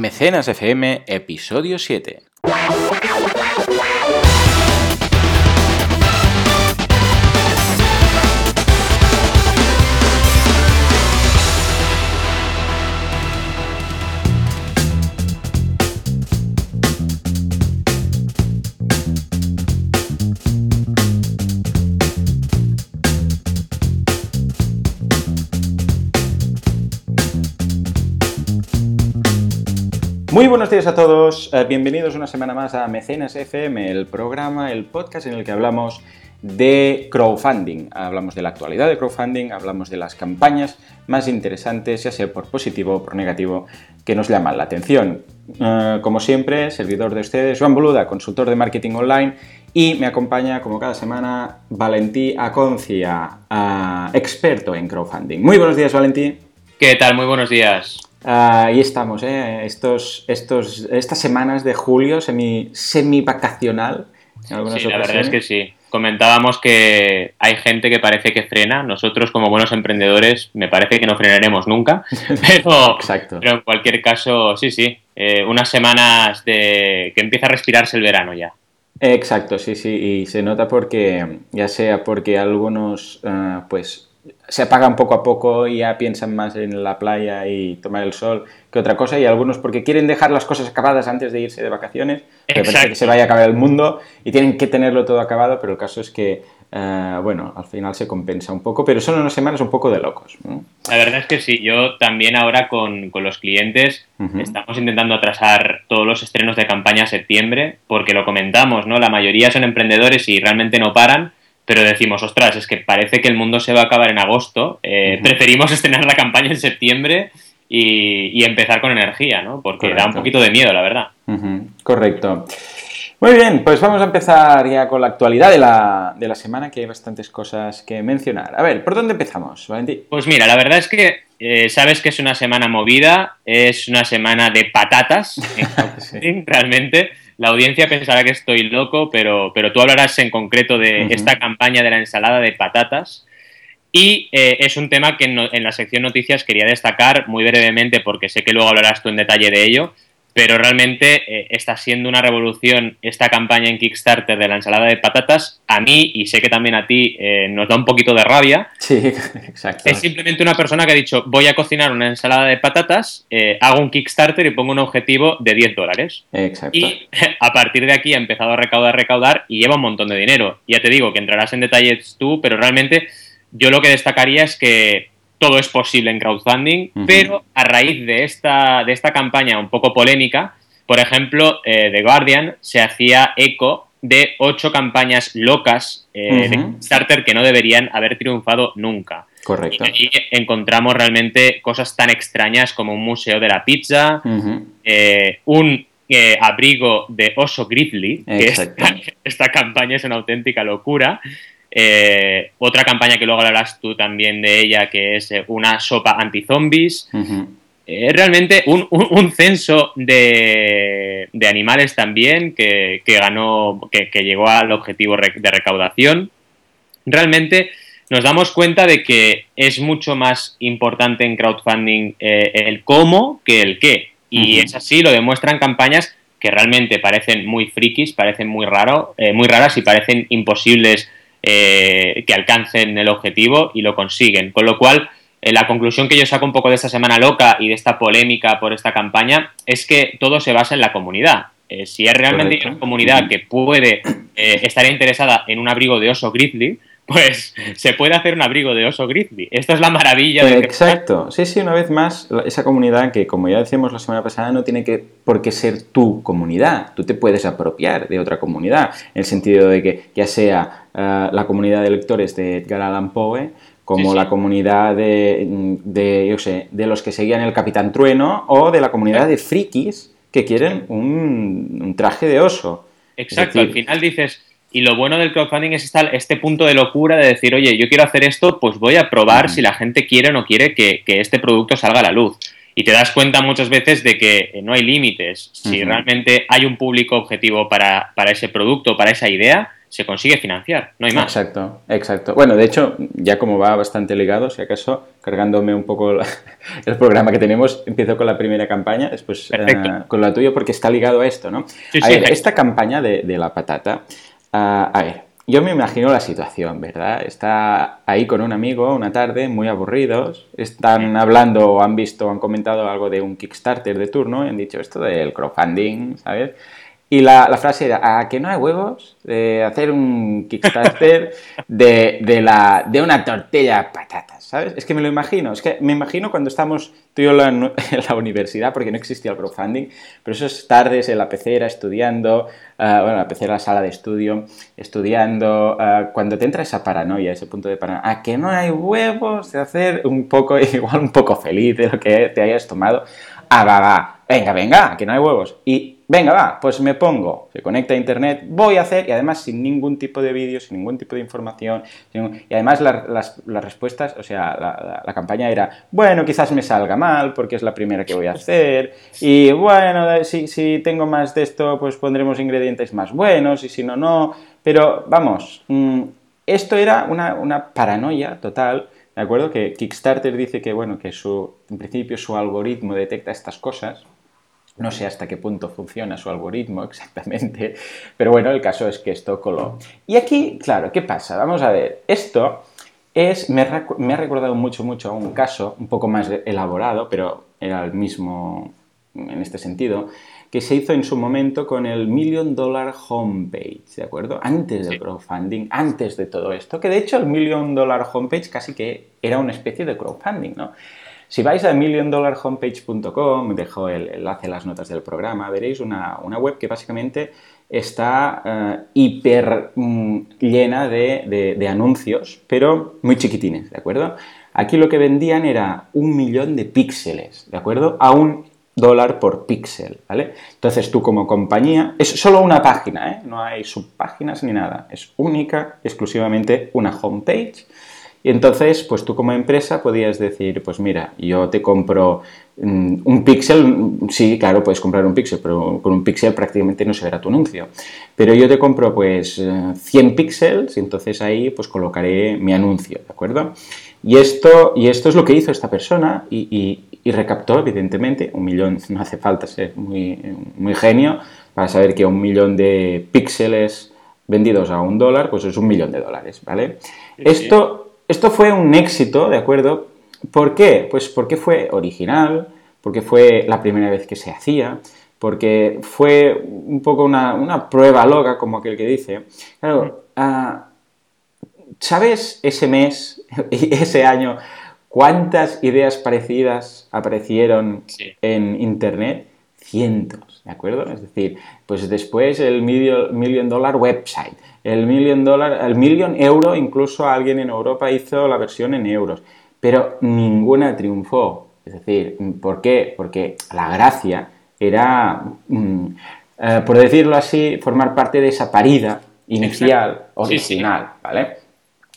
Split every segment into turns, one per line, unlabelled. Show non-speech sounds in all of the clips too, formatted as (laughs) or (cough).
Mecenas FM, episodio 7. Muy buenos días a todos, eh, bienvenidos una semana más a Mecenas FM, el programa, el podcast en el que hablamos de crowdfunding. Hablamos de la actualidad de crowdfunding, hablamos de las campañas más interesantes, ya sea por positivo o por negativo, que nos llaman la atención. Eh, como siempre, servidor de ustedes, Juan Boluda, consultor de marketing online, y me acompaña, como cada semana, Valentí Aconcia, experto en crowdfunding. Muy buenos días, Valentí.
¿Qué tal? Muy buenos días.
Ahí estamos, ¿eh? estos, estos, estas semanas de julio semi, semi vacacional.
sí, la verdad es que sí. Comentábamos que hay gente que parece que frena. Nosotros, como buenos emprendedores, me parece que no frenaremos nunca. (laughs) Pero,
Exacto.
pero en cualquier caso, sí, sí. Eh, unas semanas de que empieza a respirarse el verano ya.
Exacto, sí, sí. Y se nota porque, ya sea porque algunos, uh, pues se apagan poco a poco y ya piensan más en la playa y tomar el sol que otra cosa y algunos porque quieren dejar las cosas acabadas antes de irse de vacaciones, que parece que se vaya a acabar el mundo y tienen que tenerlo todo acabado, pero el caso es que, uh, bueno, al final se compensa un poco, pero son unas semanas un poco de locos. ¿no?
La verdad es que sí, yo también ahora con, con los clientes uh -huh. estamos intentando atrasar todos los estrenos de campaña a septiembre, porque lo comentamos, ¿no? La mayoría son emprendedores y realmente no paran pero decimos, ostras, es que parece que el mundo se va a acabar en agosto, eh, uh -huh. preferimos (laughs) estrenar la campaña en septiembre y, y, empezar con energía, ¿no? Porque Correcto. da un poquito de miedo, la verdad.
Uh -huh. Correcto. Muy bien, pues vamos a empezar ya con la actualidad de la, de la, semana, que hay bastantes cosas que mencionar. A ver, ¿por dónde empezamos, Valentín?
Pues mira, la verdad es que eh, sabes que es una semana movida, es una semana de patatas, (laughs) sí. (laughs) realmente la audiencia pensará que estoy loco, pero, pero tú hablarás en concreto de uh -huh. esta campaña de la ensalada de patatas. Y eh, es un tema que en, en, la sección noticias quería destacar muy brevemente porque sé que luego hablarás tú en detalle de ello, pero realmente eh, está siendo una revolución esta campaña en Kickstarter de la ensalada de patatas. A mí, y sé que también a ti, eh, nos da un poquito de rabia.
Sí, (laughs) exacto.
Es simplemente una persona que ha dicho, voy a cocinar una ensalada de patatas, eh, hago un Kickstarter y pongo un objetivo de 10 dólares.
Exacto.
Y (laughs) a partir de aquí ha empezado a recaudar, recaudar y lleva un montón de dinero. Ya te digo que entrarás en detalles tú, pero realmente yo lo que destacaría es que todo es posible en crowdfunding, uh -huh. pero a raíz de esta, de esta campaña un poco polémica, por ejemplo, eh, The Guardian se hacía eco de ocho campañas locas eh, uh -huh. de Kickstarter que no deberían haber triunfado nunca.
Correcto.
Y ahí encontramos realmente cosas tan extrañas como un museo de la pizza, uh -huh. eh, un eh, abrigo de oso grizzly, que esta, (laughs) esta, campaña es una auténtica locura. Eh, otra campaña que luego hablarás tú también de ella, que es eh, una sopa anti-zombies. Uh -huh. eh, realmente un, un, un censo de, de, animales también que, que ganó, que, que, llegó al objetivo de recaudación. Realmente nos damos cuenta de que es mucho más importante en crowdfunding eh, el cómo que el qué. Y uh -huh. es así, lo demuestran campañas que realmente parecen muy frikis, parecen muy, raro, muy raras y parecen imposibles eh, que alcancen el objetivo y lo consiguen. Con lo cual, eh, la conclusión que yo saco un poco de esta semana loca y de esta polémica por esta campaña es que todo se basa en la comunidad. Eh, si es realmente Correcto. una comunidad que puede eh, estar interesada en un abrigo de oso grizzly, pues se puede hacer un abrigo de oso grizzly. Esto es la maravilla de...
Exacto. Sí, sí, una vez más, esa comunidad que, como ya decíamos la semana pasada, no tiene que, por qué ser tu comunidad. Tú te puedes apropiar de otra comunidad, en el sentido de que ya sea uh, la comunidad de lectores de Edgar Allan Poe, como sí, sí. la comunidad de, de, yo sé, de los que seguían el Capitán Trueno, o de la comunidad de frikis que quieren un, un traje de oso.
Exacto, decir, al final dices y lo bueno del crowdfunding es esta, este punto de locura de decir, oye, yo quiero hacer esto, pues voy a probar si la gente quiere o no quiere que, que, este producto salga a la luz. Y te das cuenta muchas veces de que no hay límites. Si realmente hay un público objetivo para, para ese producto, para esa idea, se consigue financiar, no hay más.
Exacto, exacto. Bueno, de hecho, ya como va bastante ligado, si acaso, cargándome un poco (laughs) el programa que tenemos, empiezo con la primera campaña, después eh, con la tuya, porque está ligado a esto, ¿no? a ver, esta campaña de, la patata, ah, a ver, yo me imagino la situación, ¿verdad? Está ahí con un amigo una tarde, muy aburridos, están hablando o han visto o han comentado algo de un Kickstarter de turno y han dicho esto del crowdfunding, ¿sabes? Y la, frase era, ¿a que no hay huevos de hacer un Kickstarter de, de, la, de una tortilla patatas? ¿Sabes? Es que me lo imagino. Es que me imagino cuando estamos tú y yo en la, (laughs) universidad, porque no existía el crowdfunding, pero esas tardes en la pecera estudiando, uh, bueno, la pecera, la sala de estudio, estudiando, uh, cuando te entra esa paranoia, ese punto de paranoia, ¿a que no hay huevos de hacer un poco, (laughs) igual un poco feliz de lo que te hayas tomado? Ah, va, va, venga, venga, que no hay huevos. Venga, va, pues me pongo, se conecta a internet, voy a hacer, y además sin ningún tipo de vídeo, sin ningún tipo de información, y además las, respuestas, o sea, la, campaña era, bueno, quizás me salga mal porque es la primera que voy a hacer, y bueno, si, si tengo más de esto, pues pondremos ingredientes más buenos, y si no, no, pero vamos, mm, esto era una, una paranoia total, ¿de acuerdo? Que Kickstarter dice que, bueno, que su, en principio su algoritmo detecta estas cosas, no sé hasta qué punto funciona su algoritmo exactamente, (laughs) pero bueno, el caso es que esto coló. Y aquí, claro, ¿qué pasa? Vamos a ver, esto es, me, ha recordado mucho, mucho a un caso un poco más elaborado, pero era el mismo en este sentido, que se hizo en su momento con el Million Dollar Homepage, ¿de acuerdo? Antes del crowdfunding, antes de todo esto, que de hecho el Million Dollar Homepage casi que era una especie de crowdfunding, ¿no? Si vais a milliondollarhomepage.com, dejo el enlace en las notas del programa, veréis una, web que básicamente está eh, hiper mm, llena de, anuncios, pero muy chiquitines, ¿de acuerdo? Aquí lo que vendían era un millón de píxeles, ¿de acuerdo? A un dólar por píxel, ¿vale? Entonces tú como compañía, es solo una página, ¿eh? No hay subpáginas ni nada, es única, exclusivamente una homepage y entonces, pues tú como empresa podías decir, pues mira, yo te compro mm, un píxel, sí, claro, puedes comprar un píxel, pero con un píxel prácticamente no se verá tu anuncio. Pero yo te compro pues 100 eh, píxeles y entonces ahí pues colocaré mi anuncio, ¿de acuerdo? Y esto, y esto es lo que hizo esta persona y, recaptó, evidentemente, un millón, no hace falta ser muy, muy genio para saber que un millón de píxeles vendidos a un dólar, pues es un millón de dólares, ¿vale? Esto esto fue un éxito, ¿de acuerdo? ¿Por qué? Pues porque fue original, porque fue la primera vez que se hacía, porque fue un poco una, prueba loca, como aquel que dice. Claro, ah, ¿sabes ese mes (laughs) y ese año cuántas ideas parecidas aparecieron en Internet? Cientos, ¿de acuerdo? Es decir, pues después el Million Dollar Website, el million dollar, el million euro, incluso alguien en Europa hizo la versión en euros, pero ninguna triunfó. Es decir, ¿por qué? Porque la gracia era, mm, eh, por decirlo así, formar parte de esa parida inicial, original, ¿vale?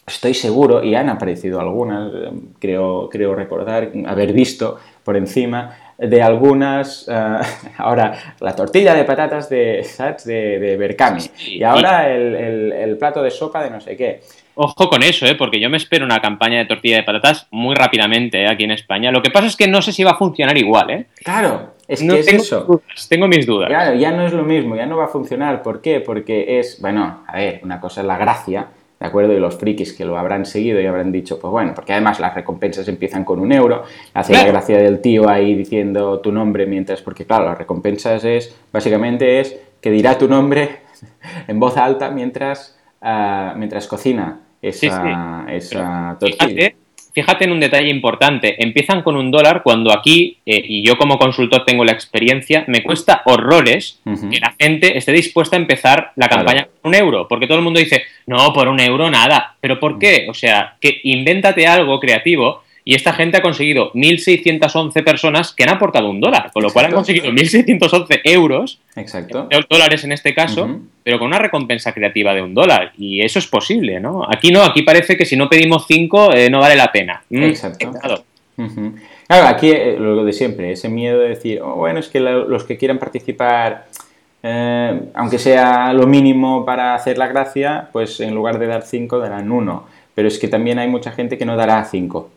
Estoy seguro, y han aparecido algunas, creo, creo recordar, haber visto por encima, de algunas, eh, (laughs) ahora la tortilla de patatas de, de, de Berkami y ahora el, plato de sopa de no sé qué.
Ojo con eso, ¿eh? porque yo me espero una campaña de tortilla de patatas muy rápidamente ¿eh? aquí en España. Lo que pasa es que no sé si va a funcionar igual. ¿eh?
Claro, es que es
tengo
eso.
tengo mis dudas.
Claro, ya no es lo mismo, ya no va a funcionar. ¿Por qué? Porque es, bueno, a ver, una cosa es la gracia ¿de acuerdo? Y los frikis que lo habrán seguido y habrán dicho, pues bueno, porque además las recompensas empiezan con un euro, hace la gracia del tío ahí diciendo tu nombre mientras, porque claro, las recompensas es, básicamente es que dirá tu nombre (laughs) en voz alta mientras, ah, mientras cocina esa, esa tortilla.
fíjate en un detalle importante, empiezan con un dólar cuando aquí, eh, y yo como consultor tengo la experiencia, me cuesta horrores que la gente esté dispuesta a empezar la campaña con un euro, porque todo el mundo dice, no, por un euro nada, pero ¿por qué? O sea, que invéntate algo creativo y esta gente ha conseguido 1.611 personas que han aportado un dólar, con lo cual han conseguido 1.611 euros,
Exacto.
dólares en este caso, pero con una recompensa creativa de un dólar. Y eso es posible, ¿no? Aquí no, aquí parece que si no pedimos 5 eh, no vale la pena.
Mm, Exacto. Claro, aquí eh, lo de siempre, ese miedo de decir, oh, bueno, es que los que quieran participar, eh, aunque sea lo mínimo para hacer la gracia, pues en lugar de dar 5 darán 1. Pero es que también hay mucha gente que no dará 5.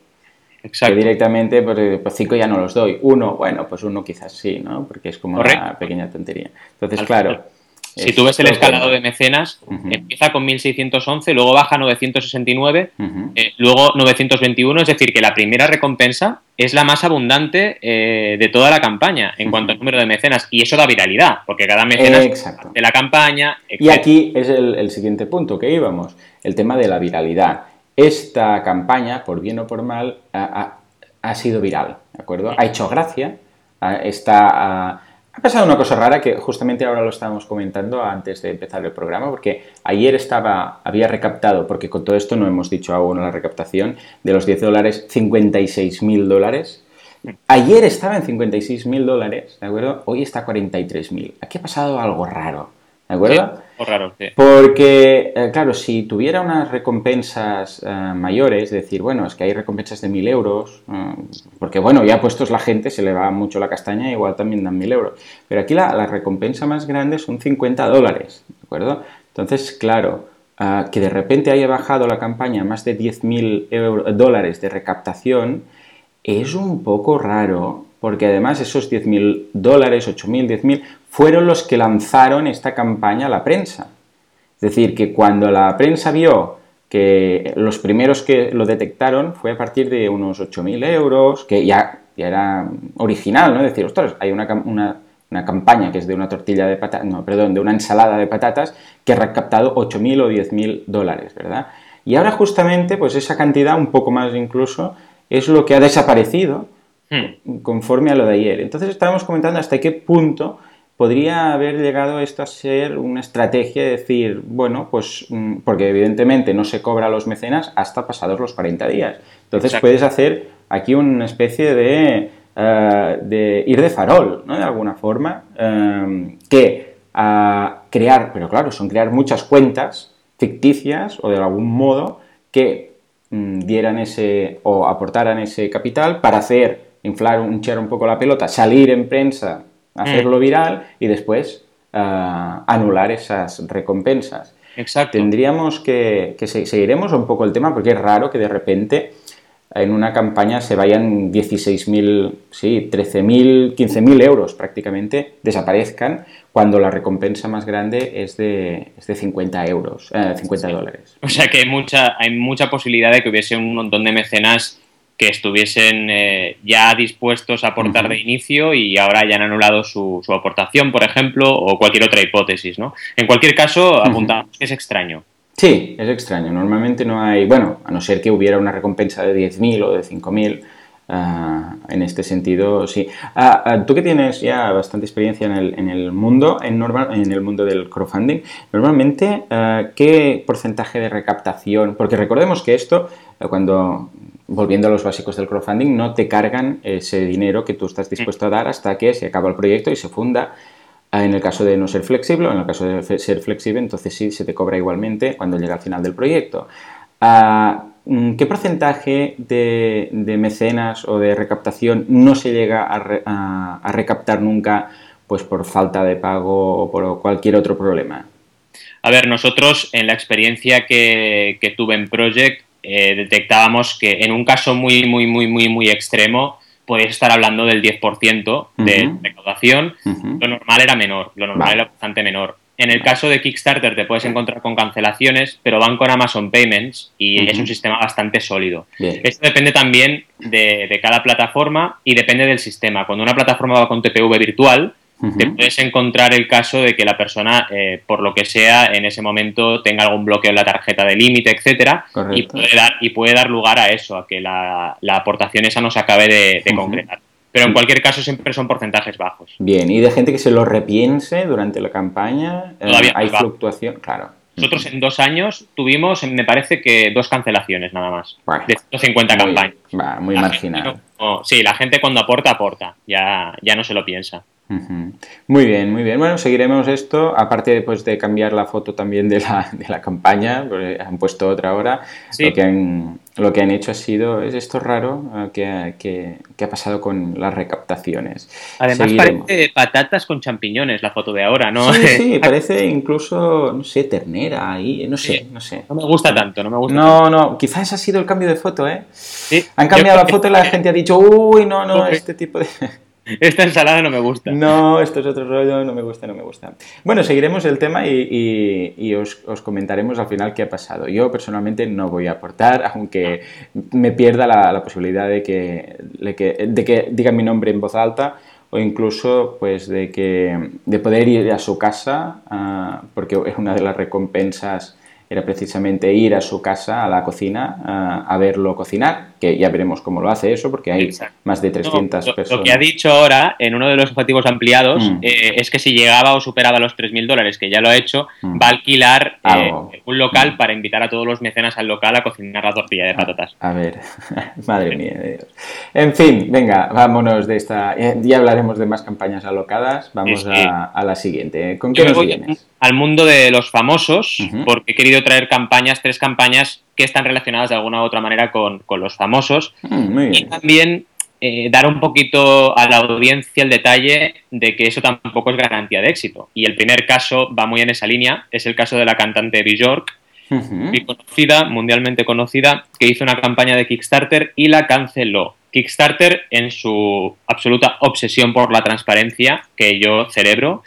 Exacto. Que directamente, pues 5 pues ya no los doy. Uno, bueno, pues uno quizás sí, ¿no? Porque es como una pequeña tontería. Entonces, claro.
Si tú ves el escalado de mecenas, empieza con 1611, luego baja a 969, eh, luego 921, es decir, que la primera recompensa es la más abundante eh, de toda la campaña en cuanto al número de mecenas. Y eso da viralidad, porque cada mecenas de la campaña.
Y aquí es el, siguiente punto que íbamos, el tema de la viralidad. Esta campaña, por bien o por mal, ha, sido viral, ¿de acuerdo? Ha hecho gracia, está ha pasado una cosa rara que justamente ahora lo estábamos comentando antes de empezar el programa, porque ayer estaba, había recaptado, porque con todo esto no hemos dicho aún la recaptación, de los 10 dólares, 56 mil dólares. Ayer estaba en 56 mil dólares, ¿de acuerdo? Hoy está a 43 mil. Aquí ha pasado algo raro. ¿De acuerdo?
raro,
Porque, eh, claro, si tuviera unas recompensas eh, mayores, es decir, bueno, es que hay recompensas de mil euros, eh, porque bueno, ya puestos la gente, se le va mucho la castaña, igual también dan mil euros. Pero aquí la, recompensa más grande son 50 dólares, ¿de acuerdo? Entonces, claro, que de repente haya bajado la campaña a más de 10.000 dólares de recaptación, es un poco raro, porque además esos 10.000 dólares, 8.000, 10.000, fueron los que lanzaron esta campaña a la prensa. Es decir, que cuando la prensa vio que los primeros que lo detectaron fue a partir de unos 8.000 euros, que ya, ya, era original, ¿no? Es decir, ostras, hay una, campaña que es de una tortilla de patatas, no, perdón, de una ensalada de patatas que ha recaptado 8.000 o 10.000 dólares, ¿verdad? Y ahora justamente, pues esa cantidad, un poco más incluso, es lo que ha desaparecido hmm. conforme a lo de ayer. Entonces estábamos comentando hasta qué punto podría haber llegado esto a ser una estrategia de decir, bueno, pues mm, porque evidentemente no se cobra a los mecenas hasta pasados los 40 días. Entonces puedes hacer aquí una especie de, eh, de, ir de farol, ¿no? De alguna forma, eh, que a crear, pero claro, son crear muchas cuentas ficticias o de algún modo que mm, dieran ese o aportaran ese capital para hacer inflar, hinchar un poco la pelota, salir en prensa hacerlo mm. viral y después ah, anular esas recompensas.
Exacto.
Tendríamos que, que seguiremos un poco el tema porque es raro que de repente en una campaña se vayan 16.000, sí, 13.000, 15.000 euros prácticamente, desaparezcan cuando la recompensa más grande es de, es de 50 euros, 50 eh, dólares.
O sea que hay mucha, hay mucha posibilidad de que hubiese un montón de mecenas que estuviesen eh, ya dispuestos a aportar de inicio y ahora ya han anulado su, aportación, por ejemplo, o cualquier otra hipótesis, ¿no? En cualquier caso, apuntamos que es extraño.
Sí, es extraño. Normalmente no hay, bueno, a no ser que hubiera una recompensa de 10.000 o de 5.000, ah, en este sentido, sí. Ah, ah, tú que tienes ya bastante experiencia en el, en el mundo, en, normal, en el mundo del crowdfunding, normalmente, ¿qué porcentaje de recaptación? Porque recordemos que esto, cuando volviendo a los básicos del crowdfunding, no te cargan ese dinero que tú estás dispuesto a dar hasta que se acaba el proyecto y se funda. Ah, en el caso de no ser flexible, en el caso de ser flexible, entonces sí se te cobra igualmente cuando llega al final del proyecto. Ah, mm, ¿Qué porcentaje de, mecenas o de recaptación no se llega a, recaptar nunca pues por falta de pago o por cualquier otro problema?
A ver, nosotros en la experiencia que tuve en Project eh, detectábamos que en un caso muy, muy, muy, muy, muy extremo, podéis estar hablando del 10% de recaudación. Lo normal era menor, lo normal era bastante menor. En el caso de Kickstarter te puedes encontrar con cancelaciones, pero van con Amazon Payments y es un sistema bastante sólido. Esto depende también de, de, cada plataforma y depende del sistema. Cuando una plataforma va con TPV virtual, te puedes encontrar el caso de que la persona, eh, por lo que sea, en ese momento tenga algún bloqueo en la tarjeta de límite, etcétera, y puede, dar, y puede dar lugar a eso, a que la, aportación esa no se acabe de, concretar. Pero en cualquier caso siempre son porcentajes bajos.
Bien, y de gente que se lo repiense durante la campaña, eh, hay fluctuación, claro.
Nosotros en dos años tuvimos, me parece que dos cancelaciones nada más. de 150 campañas.
muy marginal.
sí, la gente cuando aporta, aporta. Ya, ya no se lo piensa.
Muy bien, muy bien. Bueno, seguiremos esto, aparte pues, de cambiar la foto también de la, (laughs) de la campaña, porque han puesto otra ahora, lo que han, lo que han hecho ha sido, es esto raro eh, que, que, ha pasado con las recaptaciones.
Además parece patatas con champiñones la foto de ahora, ¿no?
Sí, sí, (laughs) parece incluso, no sé, ternera ahí, no sé, no sé.
No me gusta tanto, no me gusta
No, no, quizás ha sido el cambio de foto, ¿eh? Sí. Han cambiado la foto y la gente ha dicho, uy, no, no, este tipo de...
Esta ensalada no me gusta.
No, esto es otro rollo, no me gusta, no me gusta. Bueno, seguiremos el tema y, os, comentaremos al final qué ha pasado. Yo personalmente no voy a aportar, aunque me pierda la, posibilidad de que, de que, diga mi nombre en voz alta o incluso pues de que de poder ir a su casa ah, porque una de las recompensas era precisamente ir a su casa, a la cocina, a, verlo cocinar, que ya veremos cómo lo hace eso, porque hay más de 300 personas.
Lo que ha dicho ahora, en uno de los objetivos ampliados, mm. eh, es que si llegaba o superaba los 3.000 dólares, que ya lo ha hecho, mm. va a alquilar eh, un local mm. para invitar a todos los mecenas al local a cocinar la tortilla de patatas.
A ver, (laughs) madre mía de Dios. En fin, venga, vámonos de esta... Eh, ya hablaremos de más campañas alocadas, vamos a, la siguiente. ¿Con qué nos vienes?
al mundo de los famosos, porque he querido traer campañas, tres campañas que están relacionadas de alguna u otra manera con, los famosos. Mm, y también eh, dar un poquito a la audiencia el detalle de que eso tampoco es garantía de éxito. Y el primer caso va muy en esa línea, es el caso de la cantante Bjork, muy conocida, mundialmente conocida, que hizo una campaña de Kickstarter y la canceló. Kickstarter, en su absoluta obsesión por la transparencia, que yo celebro,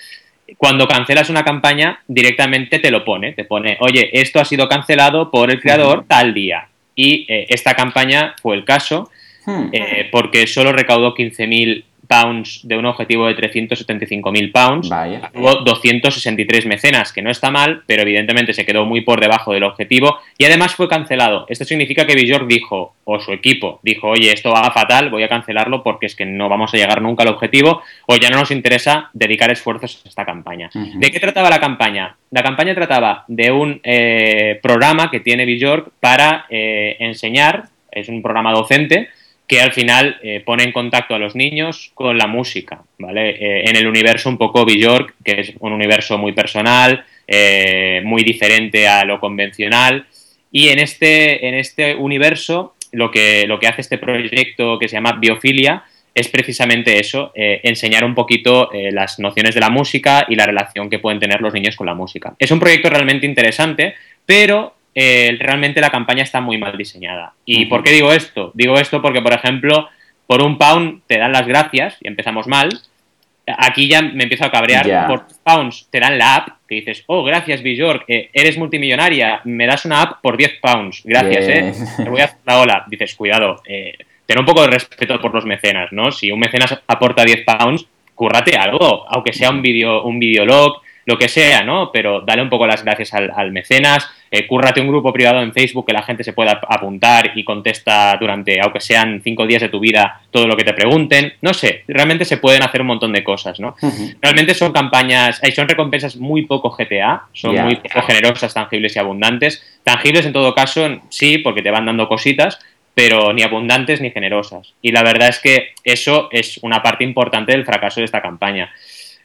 cuando cancelas una campaña, directamente te lo pone. Te pone, oye, esto ha sido cancelado por el creador tal día. Y eh, esta campaña fue el caso, hmm. eh, porque solo recaudó 15.000 pounds de un objetivo de 375.000 pounds. Vaya. Hubo 263 mecenas, que no está mal, pero evidentemente se quedó muy por debajo del objetivo y además fue cancelado. Esto significa que Bjork dijo, o su equipo, dijo, oye, esto va fatal, voy a cancelarlo porque es que no vamos a llegar nunca al objetivo o ya no nos interesa dedicar esfuerzos a esta campaña. ¿De qué trataba la campaña? La campaña trataba de un eh, programa que tiene Bjork para eh, enseñar, es un programa docente, que al final eh, pone en contacto a los niños con la música, ¿vale? Eh, en el universo un poco Bjork, que es un universo muy personal, eh, muy diferente a lo convencional, y en este, en este universo lo que, lo que hace este proyecto que se llama Biofilia es precisamente eso, enseñar un poquito las nociones de la música y la relación que pueden tener los niños con la música. Es un proyecto realmente interesante, pero eh, realmente la campaña está muy mal diseñada. ¿Y por qué digo esto? Digo esto porque, por ejemplo, por un pound te dan las gracias y empezamos mal. Aquí ya me empiezo a cabrear. Por pounds te dan la app que dices, oh, gracias, Bjork, eh, eres multimillonaria, me das una app por 10 pounds. Gracias, eh. Te voy a hacer la ola. Dices, cuidado, eh, ten un poco de respeto por los mecenas, ¿no? Si un mecenas aporta 10 pounds, cúrrate algo, aunque sea un video, un videolog, lo que sea, ¿no? Pero dale un poco las gracias al, mecenas, eh, cúrrate un grupo privado en Facebook que la gente se pueda apuntar y contesta durante, aunque sean cinco días de tu vida, todo lo que te pregunten. No sé, realmente se pueden hacer un montón de cosas, ¿no? Realmente son campañas, son recompensas muy poco GTA, son muy poco generosas, tangibles y abundantes. Tangibles en todo caso, sí, porque te van dando cositas, pero ni abundantes ni generosas. Y la verdad es que eso es una parte importante del fracaso de esta campaña.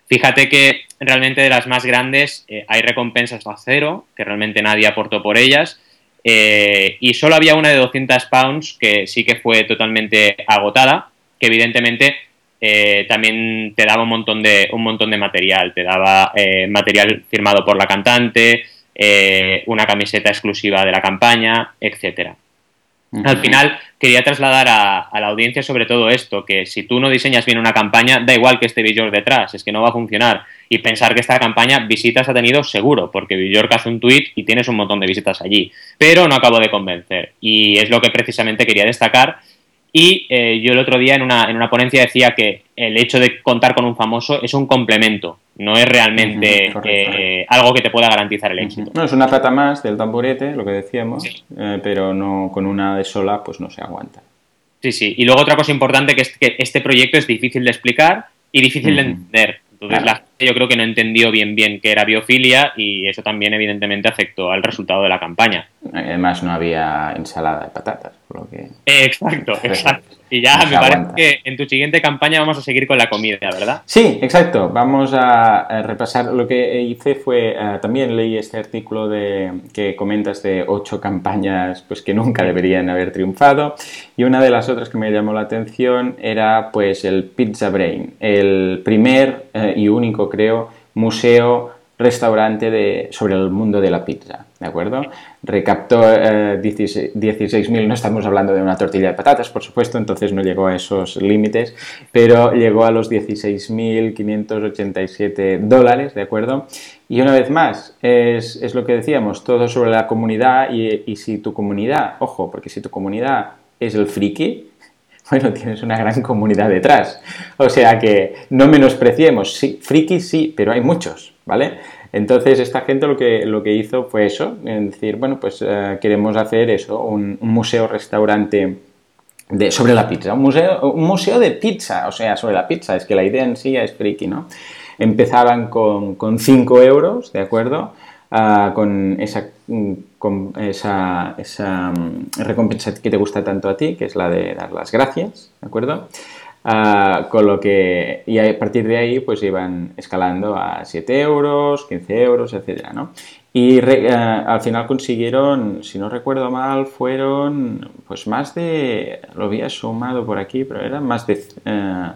Fíjate que realmente de las más grandes eh, hay recompensas a cero, que realmente nadie aportó por ellas, eh, y solo había una de 200 pounds que sí que fue totalmente agotada, que evidentemente eh, también te daba un montón de, un montón de material, te daba material firmado por la cantante, una camiseta exclusiva de la campaña, etcétera. Al final quería trasladar a, la audiencia sobre todo esto, que si tú no diseñas bien una campaña, da igual que esté Bjork detrás, es que no va a funcionar. Y pensar que esta campaña visitas ha tenido seguro, porque Bjork hace un tweet y tienes un montón de visitas allí. Pero no acabo de convencer. Y es lo que precisamente quería destacar y eh, yo el otro día en una, en una ponencia decía que el hecho de contar con un famoso es un complemento, no es realmente eh, algo que te pueda garantizar el éxito.
No, es una plata más del tamborete, lo que decíamos, eh, pero no con una de sola pues no se aguanta.
Sí, sí. Y luego otra cosa importante que es que este proyecto es difícil de explicar y difícil de entender. Entonces la gente yo creo que no entendió bien bien qué era biofilia y eso también evidentemente afectó al resultado de la campaña.
Además no había ensalada de patatas.
Exacto, (laughs) exacto. Y ya me parece que en tu siguiente campaña vamos a seguir con la comida, ¿verdad?
Sí, exacto. Vamos a, repasar. Lo que hice fue, eh, también leí este artículo de, que comentas de ocho campañas pues, que nunca deberían haber triunfado. Y una de las otras que me llamó la atención era pues el Pizza Brain, el primer eh, y único, creo, museo restaurante de, sobre el mundo de la pizza, ¿de acuerdo? Recaptó 16.000, eh, no estamos hablando de una tortilla de patatas, por supuesto, entonces no llegó a esos límites, pero llegó a los 16.587 dólares, ¿de acuerdo? Y una vez más, es, es, lo que decíamos, todo sobre la comunidad y, y si tu comunidad, ojo, porque si tu comunidad es el friki, (laughs) bueno, tienes una gran comunidad detrás. O sea que no menospreciemos, sí, frikis sí, pero hay muchos, ¿vale? Entonces esta gente lo que, lo que hizo fue eso, es decir, bueno, pues eh, queremos hacer eso, un, museo-restaurante de, sobre la pizza, un museo, un museo de pizza, o sea, sobre la pizza, es que la idea en sí es friki, ¿no? Empezaban con 5 euros, ¿de acuerdo? Ah, con esa, esa, mm, recompensa que te gusta tanto a ti, que es la de dar las gracias, ¿de acuerdo? Ah, con lo que, y a partir de ahí pues iban escalando a 7 euros, 15 euros, etcétera, ¿no? Y ah, al final consiguieron, si no recuerdo mal, fueron pues más de, lo había sumado por aquí, pero eran más de, eh,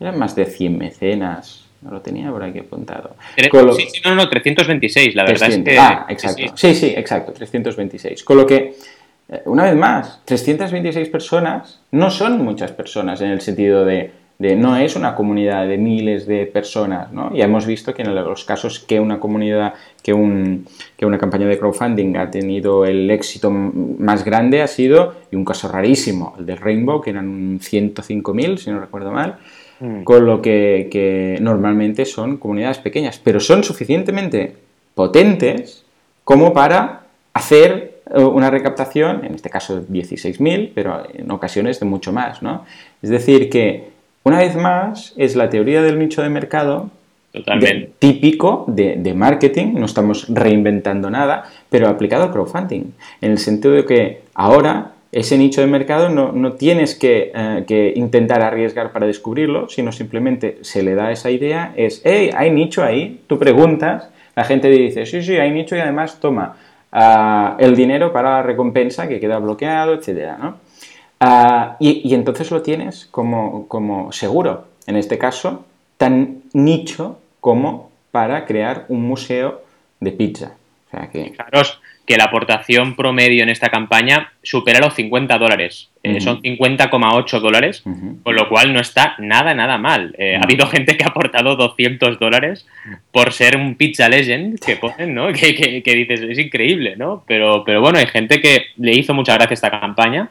eran más de 100 mecenas, no lo tenía por aquí apuntado.
Sí, sí, no, no, 326, la verdad es que...
Ah, exacto. Sí, sí, exacto, 326. Con lo que eh, una vez más, 326 personas no son muchas personas en el sentido de, no es una comunidad de miles de personas, ¿no? Ya hemos visto que en los casos que una comunidad, que, un, que una campaña de crowdfunding ha tenido el éxito más grande ha sido, y un caso rarísimo, el del Rainbow, que eran 105.000, si no recuerdo mal, mm. con lo que, que normalmente son comunidades pequeñas, pero son suficientemente potentes como para hacer eh, una recaptación, en este caso 16.000, pero en ocasiones de mucho más, ¿no? Es decir, que una vez más es la teoría del nicho de mercado típico de, marketing, no estamos reinventando nada, pero aplicado al crowdfunding, en el sentido de que ahora ese nicho de mercado no, tienes que, eh, que, intentar arriesgar para descubrirlo, sino simplemente se le da esa idea, es, hey, hay nicho ahí, tú preguntas, la gente dice, sí, sí, hay nicho y además toma, el dinero para la recompensa que queda bloqueado, etc. y, entonces lo tienes como, como seguro, en este caso, tan nicho como para crear un museo de pizza. O sea que
la aportación promedio en esta campaña supera los 50 dólares. Eh, son 50,8 dólares, con lo cual no está nada, nada mal. Eh, ha habido gente que ha aportado 200 dólares por ser un pizza legend que ponen, ¿no? (laughs) Que, que, dices, es increíble, ¿no? Pero, pero bueno, hay gente que le hizo mucha gracia esta campaña.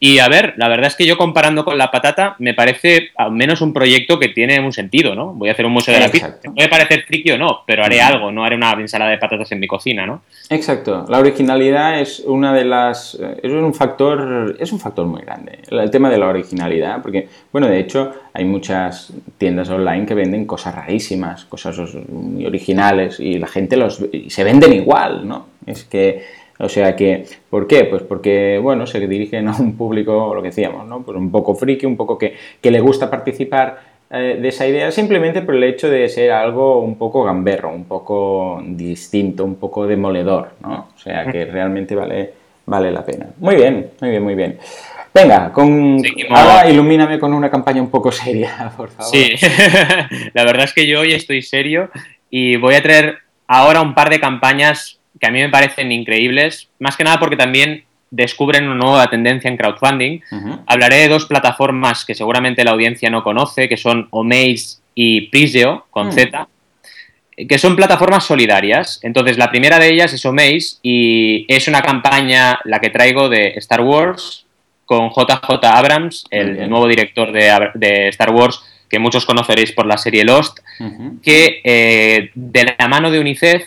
Y a ver, la verdad es que yo comparando con la patata, me parece al menos un proyecto que tiene un sentido, ¿no? Voy a hacer un museo de la pizza. puede parecer friki o no, pero haré algo, no haré una ensalada de patatas en mi cocina, ¿no?
Exacto. La originalidad es una de las. Es un factor. Es un factor muy grande. El tema de la originalidad, porque, bueno, de hecho, hay muchas tiendas online que venden cosas rarísimas, cosas muy originales, y la gente los. y se venden igual, ¿no? Es que o sea que, ¿por qué? Pues porque, bueno, se dirigen a un público, lo que decíamos, ¿no? Pues un poco friki, un poco que, le gusta participar eh, de esa idea simplemente por el hecho de ser algo un poco gamberro, un poco distinto, un poco demoledor, ¿no? O sea que realmente vale, vale la pena. Muy bien, muy bien, muy bien. Venga, con... ahora ilumíname con una campaña un poco seria, (laughs) por favor.
Sí, (laughs) la verdad es que yo hoy estoy serio y voy a traer ahora un par de campañas que a mí me parecen increíbles, más que nada porque también descubren una nueva tendencia en crowdfunding. Hablaré de dos plataformas que seguramente la audiencia no conoce, que son Omaze y Priseo, con mm. Z, que son plataformas solidarias. Entonces, la primera de ellas es Omaze y es una campaña, la que traigo de Star Wars, con JJ Abrams, el nuevo director de, Star Wars, que muchos conoceréis por la serie Lost, que eh, de la mano de UNICEF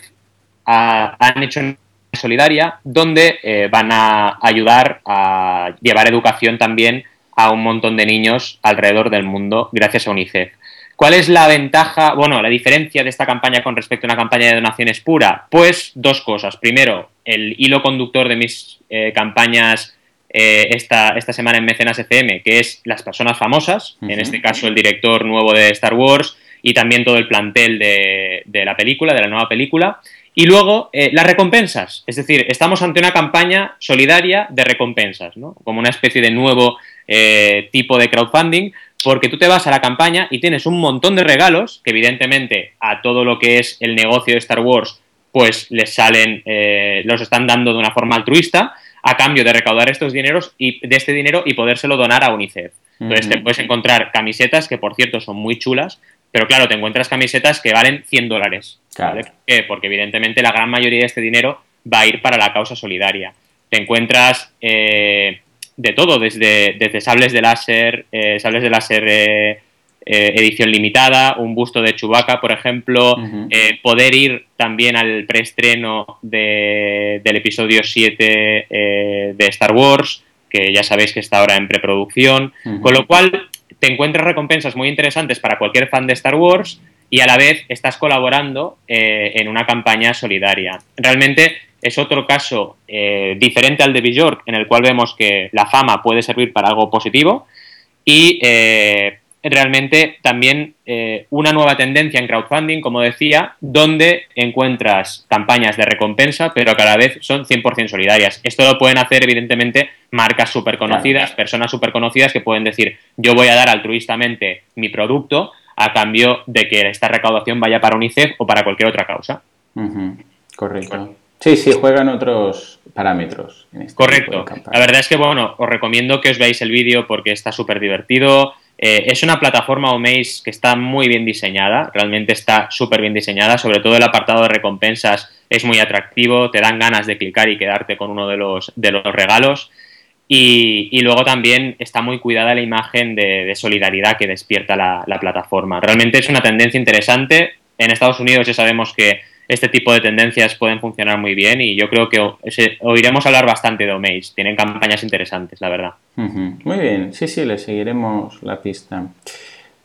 han hecho una solidaria donde eh, van a ayudar a llevar educación también a un montón de niños alrededor del mundo gracias a UNICEF. ¿Cuál es la ventaja, bueno, la diferencia de esta campaña con respecto a una campaña de donaciones pura? Pues dos cosas. Primero, el hilo conductor de mis eh, campañas esta, esta semana en Mecenas FM, que es las personas famosas, en este caso el director nuevo de Star Wars y también todo el plantel de, de la película, de la nueva película. Y luego, las recompensas. Es decir, estamos ante una campaña solidaria de recompensas, ¿no? Como una especie de nuevo tipo de crowdfunding, porque tú te vas a la campaña y tienes un montón de regalos que evidentemente a todo lo que es el negocio de Star Wars pues les salen, eh, los están dando de una forma altruista a cambio de recaudar estos dineros y de este dinero y podérselo donar a UNICEF. Entonces te puedes encontrar camisetas que por cierto son muy chulas, pero claro, te encuentras camisetas que valen 100 dólares. Porque evidentemente la gran mayoría de este dinero va a ir para la causa solidaria. Te encuentras eh, de todo, desde, desde sables de láser, eh, sables de láser eh, eh, edición limitada, un busto de Chewbacca, por ejemplo, poder ir también al preestreno de, del episodio 7 de Star Wars, que ya sabéis que está ahora en preproducción, con lo cual te encuentras recompensas muy interesantes para cualquier fan de Star Wars y a la vez estás colaborando en una campaña solidaria. Realmente es otro caso eh, diferente al de Bjork, en el cual vemos que la fama puede servir para algo positivo y eh, realmente también eh, una nueva tendencia en crowdfunding, como decía, donde encuentras campañas de recompensa, pero cada vez son 100% solidarias. Esto lo pueden hacer, evidentemente, marcas súper conocidas, personas súper conocidas que pueden decir, yo voy a dar altruistamente mi producto a cambio de que esta recaudación vaya para UNICEF o para cualquier otra causa.
Correcto. Sí, sí, juegan otros parámetros.
Este Correcto. La verdad es que, bueno, os recomiendo que os veáis el vídeo porque está súper divertido. Eh, es una plataforma Omaze que está muy bien diseñada, realmente está súper bien diseñada, sobre todo el apartado de recompensas es muy atractivo, te dan ganas de clicar y quedarte con uno de los, de los regalos. Y, luego también está muy cuidada la imagen de, solidaridad que despierta la, la plataforma. Realmente es una tendencia interesante. En Estados Unidos ya sabemos que este tipo de tendencias pueden funcionar muy bien y yo creo que oiremos hablar bastante de Omaze. Tienen campañas interesantes, la verdad.
Muy bien, sí, sí, le seguiremos la pista.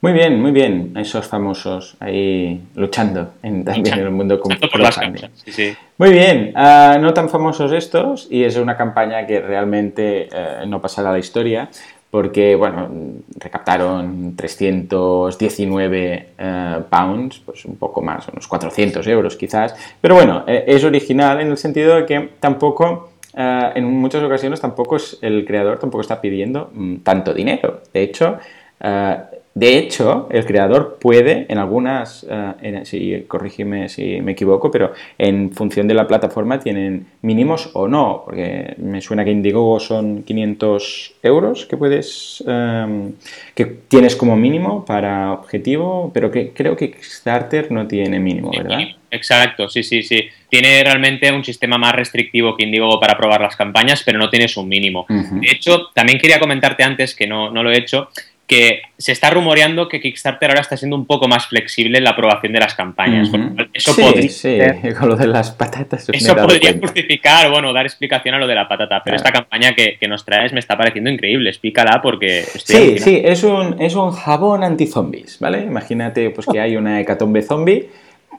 Muy bien, muy bien, esos famosos ahí luchando en, también en el mundo
con por las sí, sí.
Muy bien, ah, no tan famosos estos y es una campaña que realmente eh, no pasará a la historia, porque, bueno, recaptaron 319 eh, pounds, pues un poco más, unos 400 euros quizás, pero bueno, eh, es original en el sentido de que tampoco, eh, en muchas ocasiones tampoco es el creador, tampoco está pidiendo mm, tanto dinero. De hecho, de hecho, el creador puede, en algunas, eh, si corrígeme si me equivoco, pero en función de la plataforma tienen mínimos o no, porque me suena que Indiegogo son 500 euros que puedes, em, que tienes como mínimo para objetivo, pero que creo que Kickstarter no tiene mínimo, ¿verdad?
Exacto, sí, sí, sí. Tiene realmente un sistema más restrictivo que Indiegogo para probar las campañas, pero no tienes un mínimo. De hecho, también quería comentarte antes, que no, no lo he hecho, que se está rumoreando que Kickstarter ahora está siendo un poco más flexible en la aprobación de las campañas.
Eso podría, sí, (laughs) con lo de las patatas.
Eso podría justificar, bueno, dar explicación a lo de la patata, pero esta campaña que, nos traes me está pareciendo increíble. Explícala porque
Sí, sí, es un, es un jabón anti-zombies, ¿vale? Imagínate pues, que hay una hecatombe zombie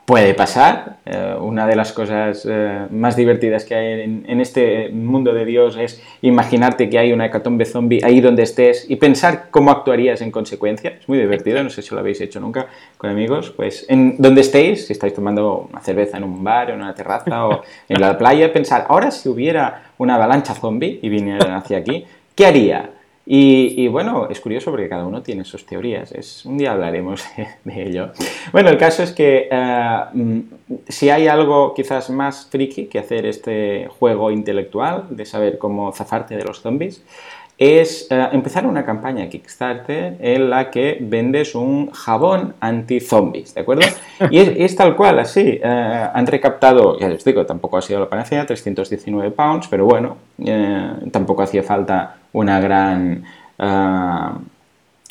puede pasar. Eh, una de las cosas eh, más divertidas que hay en, este mundo de Dios es imaginarte que hay una hecatombe zombie ahí donde estés y pensar cómo actuarías en consecuencia. Es muy divertido, no sé si lo habéis hecho nunca con amigos. Pues en donde estéis, si estáis tomando una cerveza en un bar, en una terraza o en la playa, pensar, ahora si hubiera una avalancha zombie y vinieran hacia aquí, ¿qué haría? Y, bueno, es curioso porque cada uno tiene sus teorías. Es, un día hablaremos (laughs) de ello. Bueno, el caso es que eh, mm, si hay algo quizás más friki que hacer este juego intelectual de saber cómo zafarte de los zombies, es eh, empezar una campaña Kickstarter en la que vendes un jabón anti-zombies, ¿de acuerdo? (laughs) Y es, tal cual, así. Eh, han recaptado, ya les digo, tampoco ha sido la panacea, 319 pounds, pero bueno, tampoco hacía falta una gran,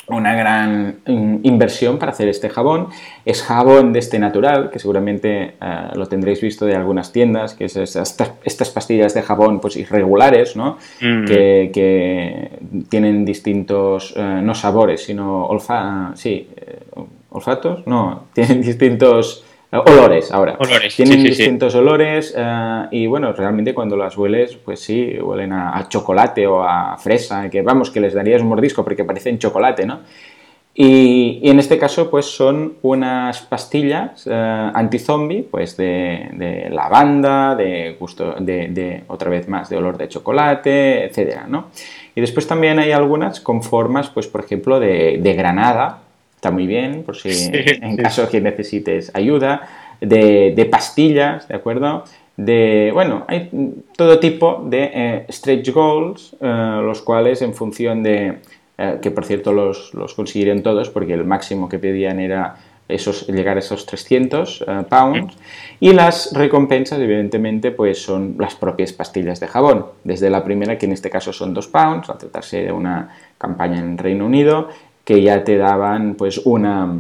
una gran inversión para hacer este jabón. Es jabón de este natural, que seguramente ah, lo tendréis visto de algunas tiendas, que es estas, pastillas de jabón pues, irregulares, ¿no? Mm. que, tienen distintos, ah, no sabores, sino olfa sí, eh, olfatos, no, (laughs) tienen distintos olores, ahora.
Olores,
Tienen
sí, sí, sí.
distintos olores eh, y bueno, realmente cuando las hueles, pues sí, huelen a, a chocolate o a fresa, que vamos, que les darías un mordisco porque parecen chocolate, ¿no? Y, y en este caso, pues son unas pastillas eh, anti-zombie, pues de, de lavanda, de gusto, de, de, otra vez más, de olor de chocolate, etcétera, ¿no? Y después también hay algunas con formas, pues por ejemplo, de, de granada, está muy bien, por si (laughs)
Sí,
en
sí.
caso que necesites ayuda, de, de pastillas, ¿de acuerdo? De, bueno, hay todo tipo de eh, stretch goals, eh, los cuales en función de, eh, que por cierto los, los consiguieron todos, porque el máximo que pedían era esos, llegar a esos 300 eh, pounds, y las recompensas, evidentemente, pues son las propias pastillas de jabón, desde la primera, que en este caso son 2 pounds, al tratarse de una campaña en Reino Unido, que ya te daban pues una,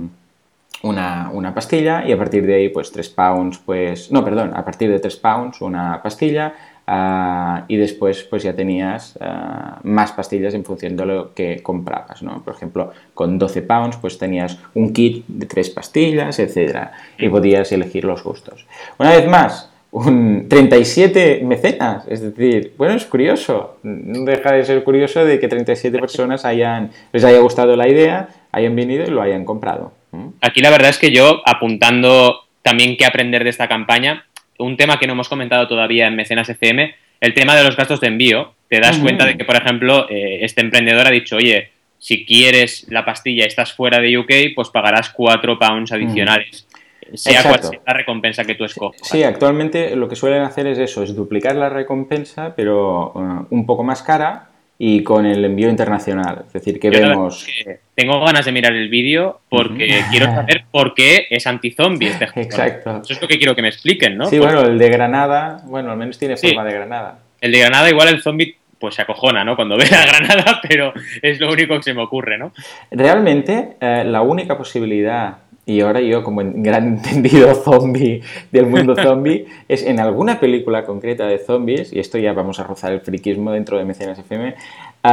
una, una, pastilla y a partir de ahí pues 3 pounds, pues no, perdón, a partir de 3 pounds una pastilla uh, y después pues ya tenías uh, más pastillas en función de lo que comprabas, ¿no? Por ejemplo, con 12 pounds pues tenías un kit de 3 pastillas, etcétera y podías elegir los gustos. Una vez más, un 37 mecenas, es decir, bueno, es curioso, no deja de ser curioso de que 37 personas hayan, les haya gustado la idea, hayan venido y lo hayan comprado.
Aquí la verdad es que yo, apuntando también qué aprender de esta campaña, un tema que no hemos comentado todavía en Mecenas FM, el tema de los gastos de envío. Te das cuenta de que, por ejemplo, eh, este emprendedor ha dicho, oye, si quieres la pastilla y estás fuera de UK, pues pagarás 4 pounds adicionales. Sea Exacto. cual sea la recompensa que tú escojas.
Sí, actualmente lo que suelen hacer es eso, es duplicar la recompensa, pero uh, un poco más cara y con el envío internacional. Es decir, que
Yo
vemos...
Que tengo ganas de mirar el vídeo porque quiero (laughs) saber por qué es anti-zombie este juego.
Exacto.
Eso es lo que quiero que me expliquen, ¿no?
Sí,
porque...
bueno, el de Granada, bueno, al menos tiene forma sí. de Granada.
El de Granada igual el zombie pues se acojona, ¿no? Cuando ve la (laughs) granada, pero es lo único que se me ocurre, ¿no?
Realmente, eh, la única posibilidad y ahora yo, como en gran (laughs) entendido zombie del mundo zombie, es en alguna película concreta de zombies, y esto ya vamos a rozar el friquismo dentro de Mecenas FM, uh,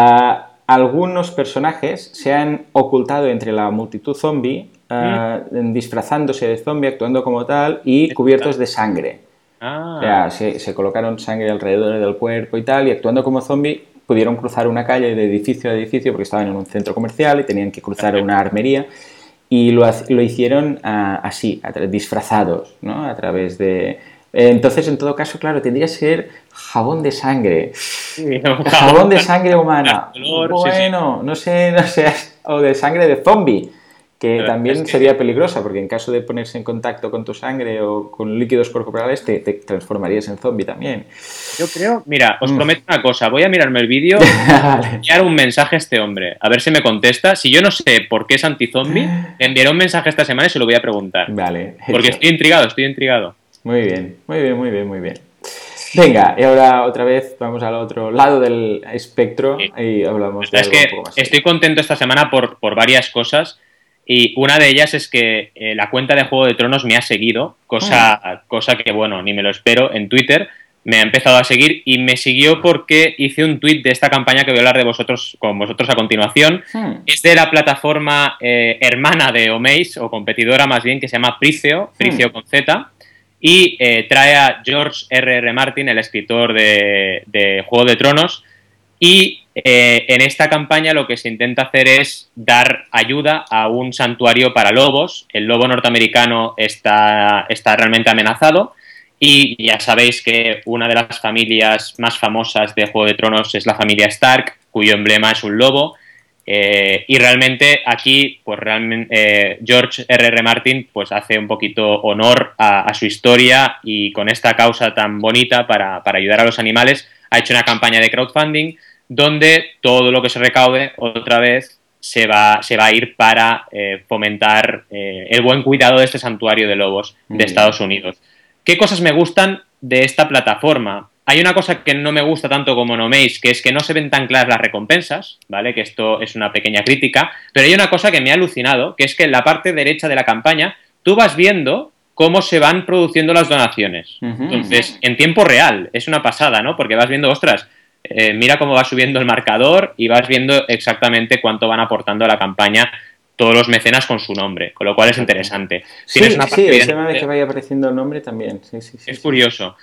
algunos personajes se han ocultado entre la multitud zombie, uh, disfrazándose de zombie, actuando como tal, y cubiertos de sangre.
Ah.
O sea, se, se colocaron sangre alrededor del cuerpo y tal, y actuando como zombie pudieron cruzar una calle de edificio a edificio porque estaban en un centro comercial y tenían que cruzar una armería y lo, lo hicieron uh, así, disfrazados, ¿no? A través de... Entonces, en todo caso, claro, tendría que ser jabón de sangre.
Sí, (laughs)
jabón de sangre humana. (laughs) Bueno,
sí, sí.
no sé, no sé, o de sangre de zombie, que
Pero
también
es que-
sería peligrosa, porque en caso de ponerse en contacto con tu sangre o con líquidos corporales, te, te transformarías en zombie también.
Yo creo, mira, os
Mm.
prometo una cosa, voy a mirarme el vídeo (laughs)
vale.
enviar un mensaje a este hombre, a ver si me contesta. Si yo no sé por qué es anti-zombie, le enviaré un mensaje esta semana y se lo voy a preguntar.
Vale.
Porque estoy intrigado, estoy intrigado.
Muy bien, muy bien, muy bien, muy bien. Venga, y ahora otra vez vamos al otro lado del espectro
Sí.
y hablamos de
Es
algo
que
un poco más serio.
estoy contento esta semana por, por varias cosas y una de ellas es que eh, la cuenta de Juego de Tronos me ha seguido, cosa, cosa que, bueno, ni me lo espero, en Twitter me ha empezado a seguir y me siguió porque hice un tweet de esta campaña que voy a hablar de vosotros con vosotros a continuación.
Hmm.
Es de la plataforma eh, hermana de Omeis, o competidora más bien, que se llama Priceo, Priceo con Z, y eh, trae a George R.R. R. Martin, el escritor de, de Juego de Tronos, y eh, en esta campaña lo que se intenta hacer es dar ayuda a un santuario para lobos. El lobo norteamericano está, está realmente amenazado. Y ya sabéis que una de las familias más famosas de Juego de Tronos es la familia Stark, cuyo emblema es un lobo. Eh, y realmente aquí, pues realmente eh, George R.R. R. Martin pues hace un poquito honor a, a, su historia y con esta causa tan bonita para, para ayudar a los animales ha hecho una campaña de crowdfunding donde todo lo que se recaude otra vez se va, se va a ir para eh, fomentar eh, el buen cuidado de este santuario de lobos de Estados Unidos. ¿Qué cosas me gustan de esta plataforma? Hay una cosa que no me gusta tanto como no Maze, que es que no se ven tan claras las recompensas, ¿vale? Que esto es una pequeña crítica, pero hay una cosa que me ha alucinado, que es que en la parte derecha de la campaña tú vas viendo cómo se van produciendo las donaciones. Entonces, en tiempo real, es una pasada, ¿no? Porque vas viendo, ostras, eh, mira cómo va subiendo el marcador y vas viendo exactamente cuánto van aportando a la campaña todos los mecenas con su nombre, con lo cual es interesante.
Sí, una sí, el tema de que vaya apareciendo el nombre también. Sí, sí,
es curioso.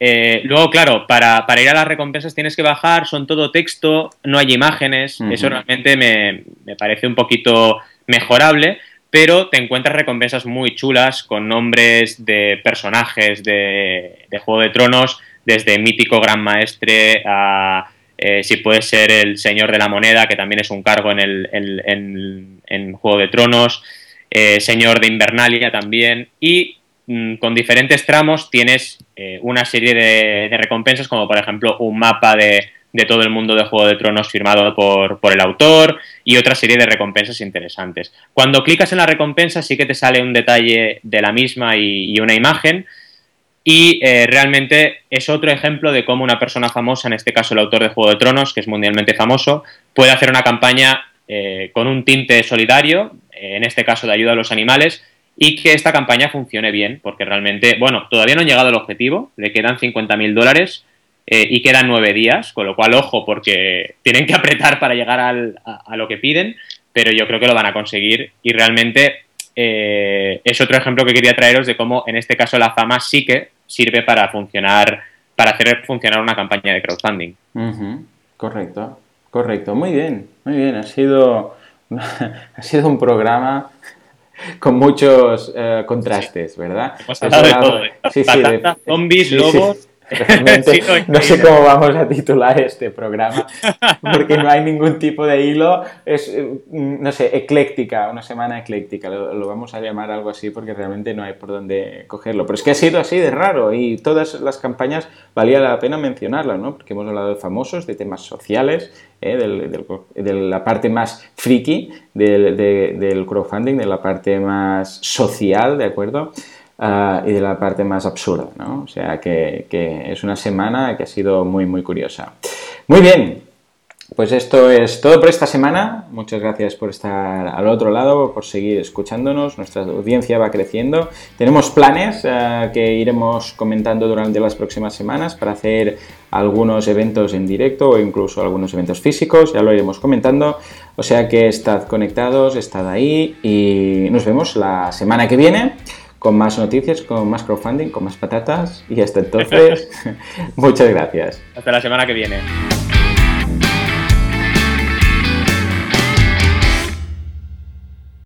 Eh, luego, claro, para, ir a las recompensas tienes que bajar, son todo texto, no hay imágenes, eso realmente me, parece un poquito mejorable, pero te encuentras recompensas muy chulas con nombres de personajes de, Juego de Tronos, desde mítico Gran Maestre a eh, si puede ser el Señor de la Moneda, que también es un cargo en, el, en, Juego de Tronos, eh, Señor de Invernalia también, y mm, con diferentes tramos tienes eh, una serie de, recompensas, como por ejemplo un mapa de, todo el mundo de Juego de Tronos firmado por, el autor y otra serie de recompensas interesantes. Cuando clicas en la recompensa sí que te sale un detalle de la misma y una imagen, y eh, realmente es otro ejemplo de cómo una persona famosa, en este caso el autor de Juego de Tronos, que es mundialmente famoso, puede hacer una campaña eh, con un tinte solidario, eh, en este caso de ayuda a los animales, y que esta campaña funcione bien, porque realmente, bueno, todavía no han llegado al objetivo, le quedan 50.000 dólares y quedan nueve días, con lo cual, ojo, porque tienen que apretar para llegar al, a lo que piden, pero yo creo que lo van a conseguir y realmente es otro ejemplo que quería traeros de cómo en este caso la fama sí que sirve para funcionar, para hacer funcionar una campaña de crowdfunding.
Correcto, correcto. Muy bien, muy bien. Ha sido, (laughs) ha sido un programa (laughs) con muchos eh, contrastes, ¿verdad?
Hemos hablado de todo. Sí, sí, zombies, lobos...
no sé cómo vamos a titular este programa, porque no hay ningún tipo de hilo. Es, eh, no sé, ecléctica, una semana ecléctica. Lo, vamos a llamar algo así porque realmente no hay por dónde cogerlo. Pero es que ha sido así de raro y todas las campañas valía la pena mencionarlas, ¿no? Porque hemos hablado de famosos, de temas sociales, ¿eh? de la parte más friki del, del crowdfunding, de la parte más social, ¿de acuerdo? Ah, y de la parte más absurda, ¿no? O sea que, es una semana que ha sido muy, muy curiosa. Muy bien, pues esto es todo por esta semana. Muchas gracias por estar al otro lado, por seguir escuchándonos. Nuestra audiencia va creciendo. Tenemos planes ah, que iremos comentando durante las próximas semanas para hacer algunos eventos en directo o incluso algunos eventos físicos. Ya lo iremos comentando. O sea que estad conectados, estad ahí y nos vemos la semana que viene con más noticias, con más crowdfunding, con más patatas y hasta entonces, (laughs) muchas gracias.
Hasta la semana que viene.